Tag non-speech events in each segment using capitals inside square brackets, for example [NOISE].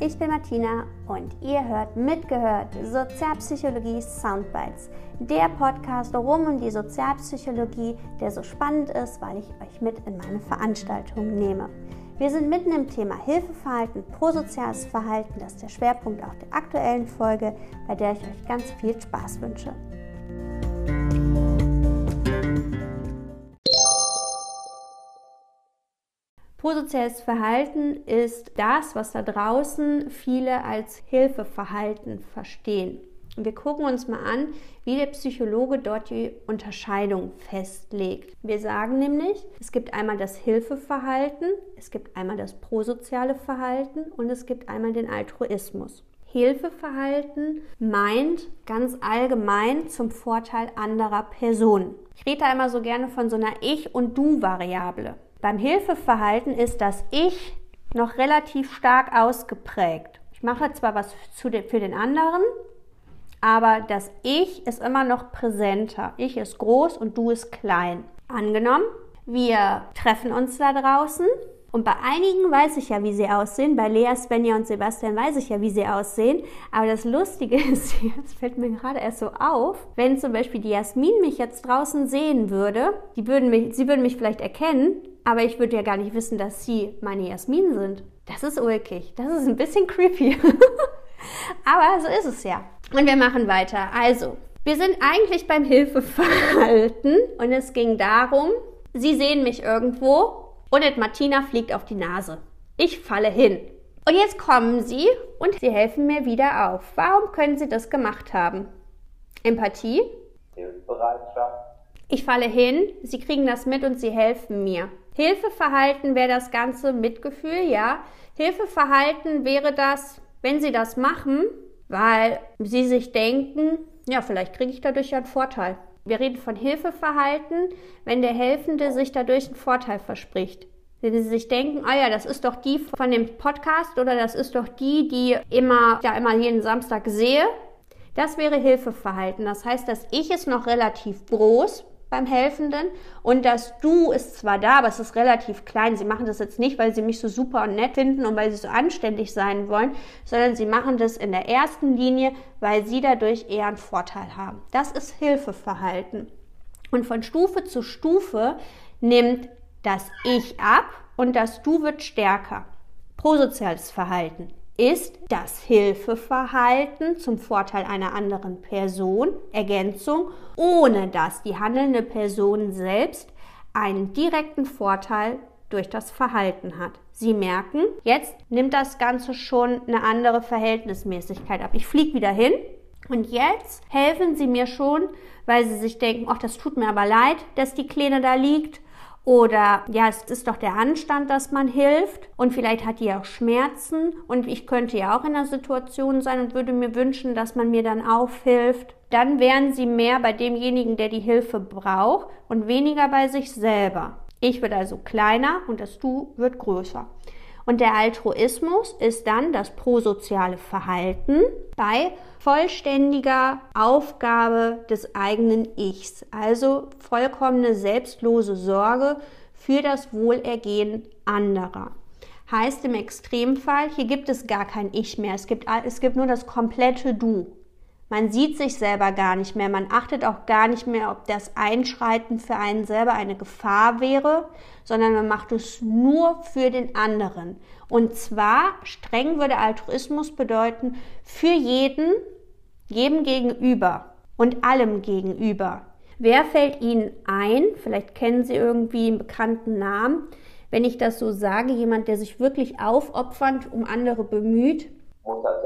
ich bin Martina und ihr hört mitgehört Sozialpsychologie Soundbites, der Podcast rund um die Sozialpsychologie, der so spannend ist, weil ich euch mit in meine Veranstaltung nehme. Wir sind mitten im Thema Hilfeverhalten, prosoziales Verhalten, das ist der Schwerpunkt auch der aktuellen Folge, bei der ich euch ganz viel Spaß wünsche. Prosoziales Verhalten ist das, was da draußen viele als Hilfeverhalten verstehen. Wir gucken uns mal an, wie der Psychologe dort die Unterscheidung festlegt. Wir sagen nämlich, es gibt einmal das Hilfeverhalten, es gibt einmal das prosoziale Verhalten und es gibt einmal den Altruismus. Hilfeverhalten meint ganz allgemein zum Vorteil anderer Personen. Ich rede da immer so gerne von so einer Ich- und Du-Variable. Beim Hilfeverhalten ist das Ich noch relativ stark ausgeprägt. Ich mache zwar was für den anderen, aber das Ich ist immer noch präsenter. Ich ist groß und du ist klein. Angenommen, wir treffen uns da draußen und bei einigen weiß ich ja, wie sie aussehen. Bei Lea, Svenja und Sebastian weiß ich ja, wie sie aussehen. Aber das Lustige [LAUGHS] ist, das fällt mir gerade erst so auf, wenn zum Beispiel die Jasmin mich jetzt draußen sehen würde, die würden mich, sie würden mich vielleicht erkennen, aber ich würde ja gar nicht wissen, dass sie meine Jasmin sind. Das ist ulkig. Das ist ein bisschen creepy. [LAUGHS] aber so ist es ja. Und wir machen weiter. Also, wir sind eigentlich beim Hilfeverhalten und es ging darum, Sie sehen mich irgendwo und Martina fliegt auf die Nase. Ich falle hin. Und jetzt kommen Sie und Sie helfen mir wieder auf. Warum können Sie das gemacht haben? Empathie? Hilfsbereitschaft. Ich falle hin, Sie kriegen das mit und Sie helfen mir. Hilfeverhalten wäre das ganze Mitgefühl, ja. Hilfeverhalten wäre das, wenn Sie das machen, weil Sie sich denken, ja, vielleicht kriege ich dadurch ja einen Vorteil. Wir reden von Hilfeverhalten, wenn der Helfende sich dadurch einen Vorteil verspricht. Wenn sie sich denken, ah ja, das ist doch die von dem Podcast oder das ist doch die, die immer, ja, immer jeden Samstag sehe. Das wäre Hilfeverhalten. Das heißt, das Ich ist noch relativ groß beim Helfenden und das Du ist zwar da, aber es ist relativ klein. Sie machen das jetzt nicht, weil sie mich so super und nett finden und weil sie so anständig sein wollen, sondern sie machen das in der ersten Linie, weil sie dadurch eher einen Vorteil haben. Das ist Hilfeverhalten. Und von Stufe zu Stufe nimmt das Ich ab und das Du wird stärker. Prosoziales Verhalten ist das Hilfeverhalten zum Vorteil einer anderen Person, Ergänzung, ohne dass die handelnde Person selbst einen direkten Vorteil durch das Verhalten hat. Sie merken, jetzt nimmt das Ganze schon eine andere Verhältnismäßigkeit ab. Ich fliege wieder hin und jetzt helfen Sie mir schon, weil Sie sich denken, ach, das tut mir aber leid, dass die Kleine da liegt oder ja, es ist doch der Anstand, dass man hilft und vielleicht hat die auch Schmerzen und ich könnte ja auch in der Situation sein und würde mir wünschen, dass man mir dann aufhilft. Dann wären sie mehr bei demjenigen, der die Hilfe braucht und weniger bei sich selber. Ich wird also kleiner und das Du wird größer. Und der Altruismus ist dann das prosoziale Verhalten bei vollständiger Aufgabe des eigenen Ichs, also vollkommene selbstlose Sorge für das Wohlergehen anderer. Heißt im Extremfall, hier gibt es gar kein Ich mehr, es gibt, es gibt nur das komplette Du. Man sieht sich selber gar nicht mehr, man achtet auch gar nicht mehr, ob das Einschreiten für einen selber eine Gefahr wäre, sondern man macht es nur für den anderen. Und zwar, streng würde Altruismus bedeuten, für jeden, jedem gegenüber und allem gegenüber. Wer fällt Ihnen ein? Vielleicht kennen Sie irgendwie einen bekannten Namen. Wenn ich das so sage, jemand, der sich wirklich aufopfernd um andere bemüht. Mutter.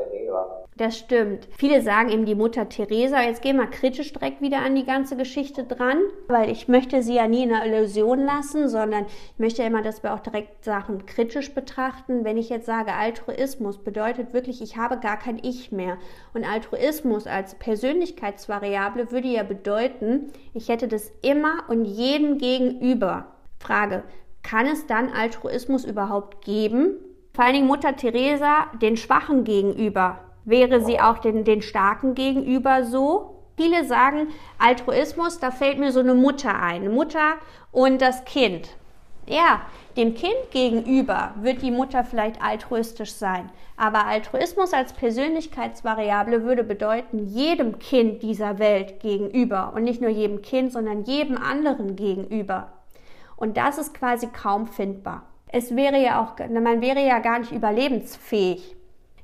Das stimmt. Viele sagen eben die Mutter Teresa. Jetzt gehen wir kritisch direkt wieder an die ganze Geschichte dran, weil ich möchte sie ja nie in einer Illusion lassen, sondern ich möchte immer, dass wir auch direkt Sachen kritisch betrachten. Wenn ich jetzt sage, Altruismus bedeutet wirklich, ich habe gar kein Ich mehr. Und Altruismus als Persönlichkeitsvariable würde ja bedeuten, ich hätte das immer und jedem gegenüber. Frage, kann es dann Altruismus überhaupt geben? Vor allen Dingen Mutter Teresa den Schwachen gegenüber wäre sie auch den, den Starken gegenüber so. Viele sagen Altruismus, da fällt mir so eine Mutter ein, Mutter und das Kind. Ja, Dem Kind gegenüber wird die Mutter vielleicht altruistisch sein, aber Altruismus als Persönlichkeitsvariable würde bedeuten, jedem Kind dieser Welt gegenüber und nicht nur jedem Kind, sondern jedem anderen gegenüber. Und das ist quasi kaum findbar. Es wäre ja auch, man wäre ja gar nicht überlebensfähig.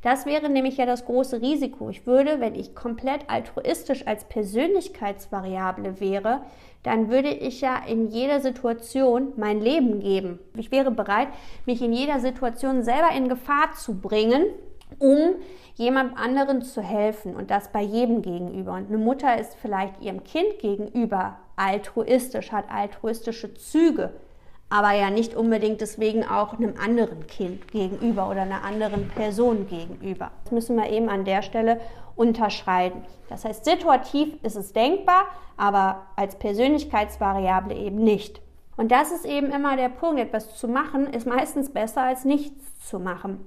Das wäre nämlich ja das große Risiko. Ich würde, wenn ich komplett altruistisch als Persönlichkeitsvariable wäre, dann würde ich ja in jeder Situation mein Leben geben. Ich wäre bereit, mich in jeder Situation selber in Gefahr zu bringen, um jemand anderen zu helfen und das bei jedem gegenüber. Und eine Mutter ist vielleicht ihrem Kind gegenüber altruistisch, hat altruistische Züge, aber ja nicht unbedingt deswegen auch einem anderen Kind gegenüber oder einer anderen Person gegenüber. Das müssen wir eben an der Stelle unterscheiden. Das heißt, situativ ist es denkbar, aber als Persönlichkeitsvariable eben nicht. Und das ist eben immer der Punkt. Etwas zu machen ist meistens besser als nichts zu machen.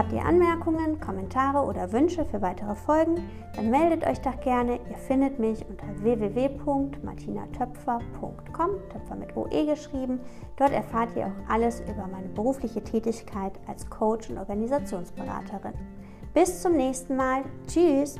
Habt ihr Anmerkungen, Kommentare oder Wünsche für weitere Folgen? Dann meldet euch doch gerne. Ihr findet mich unter www.martinatöpfer.com, Töpfer mit OE geschrieben. Dort erfahrt ihr auch alles über meine berufliche Tätigkeit als Coach und Organisationsberaterin. Bis zum nächsten Mal. Tschüss!